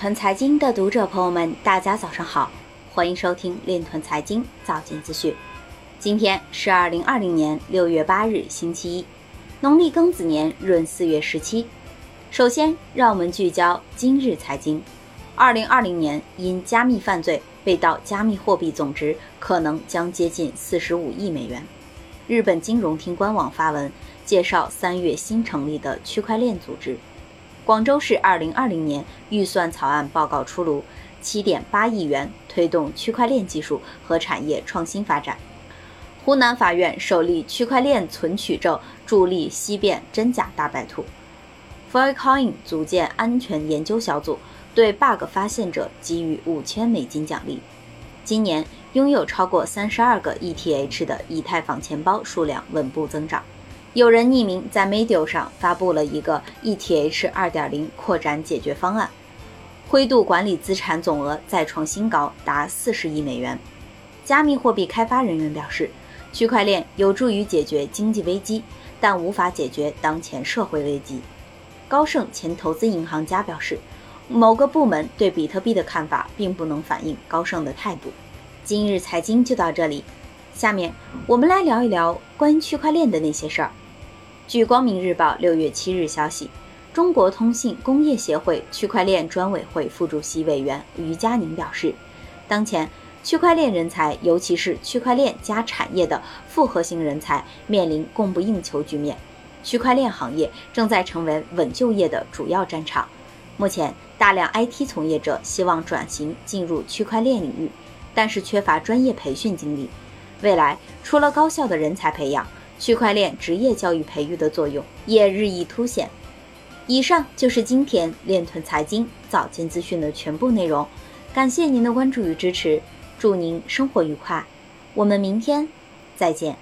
团财经的读者朋友们，大家早上好，欢迎收听链团财经早间资讯。今天是二零二零年六月八日，星期一，农历庚子年闰四月十七。首先，让我们聚焦今日财经。二零二零年因加密犯罪被盗加密货币总值可能将接近四十五亿美元。日本金融厅官网发文介绍，三月新成立的区块链组织。广州市二零二零年预算草案报告出炉，七点八亿元推动区块链技术和产业创新发展。湖南法院首例区块链存取证助力析辨真假大白兔。Filecoin 组建安全研究小组，对 bug 发现者给予五千美金奖励。今年拥有超过三十二个 ETH 的以太坊钱包数量稳步增长。有人匿名在 Medium 上发布了一个 ETH 2.0扩展解决方案，灰度管理资产总额再创新高，达四十亿美元。加密货币开发人员表示，区块链有助于解决经济危机，但无法解决当前社会危机。高盛前投资银行家表示，某个部门对比特币的看法并不能反映高盛的态度。今日财经就到这里，下面我们来聊一聊关于区块链的那些事儿。据光明日报六月七日消息，中国通信工业协会区块链专委会副主席委员于佳宁表示，当前区块链人才，尤其是区块链加产业的复合型人才，面临供不应求局面。区块链行业正在成为稳就业的主要战场。目前，大量 IT 从业者希望转型进入区块链领域，但是缺乏专业培训经历。未来，除了高效的人才培养，区块链职业教育培育的作用也日益凸显。以上就是今天链臀财经早间资讯的全部内容，感谢您的关注与支持，祝您生活愉快，我们明天再见。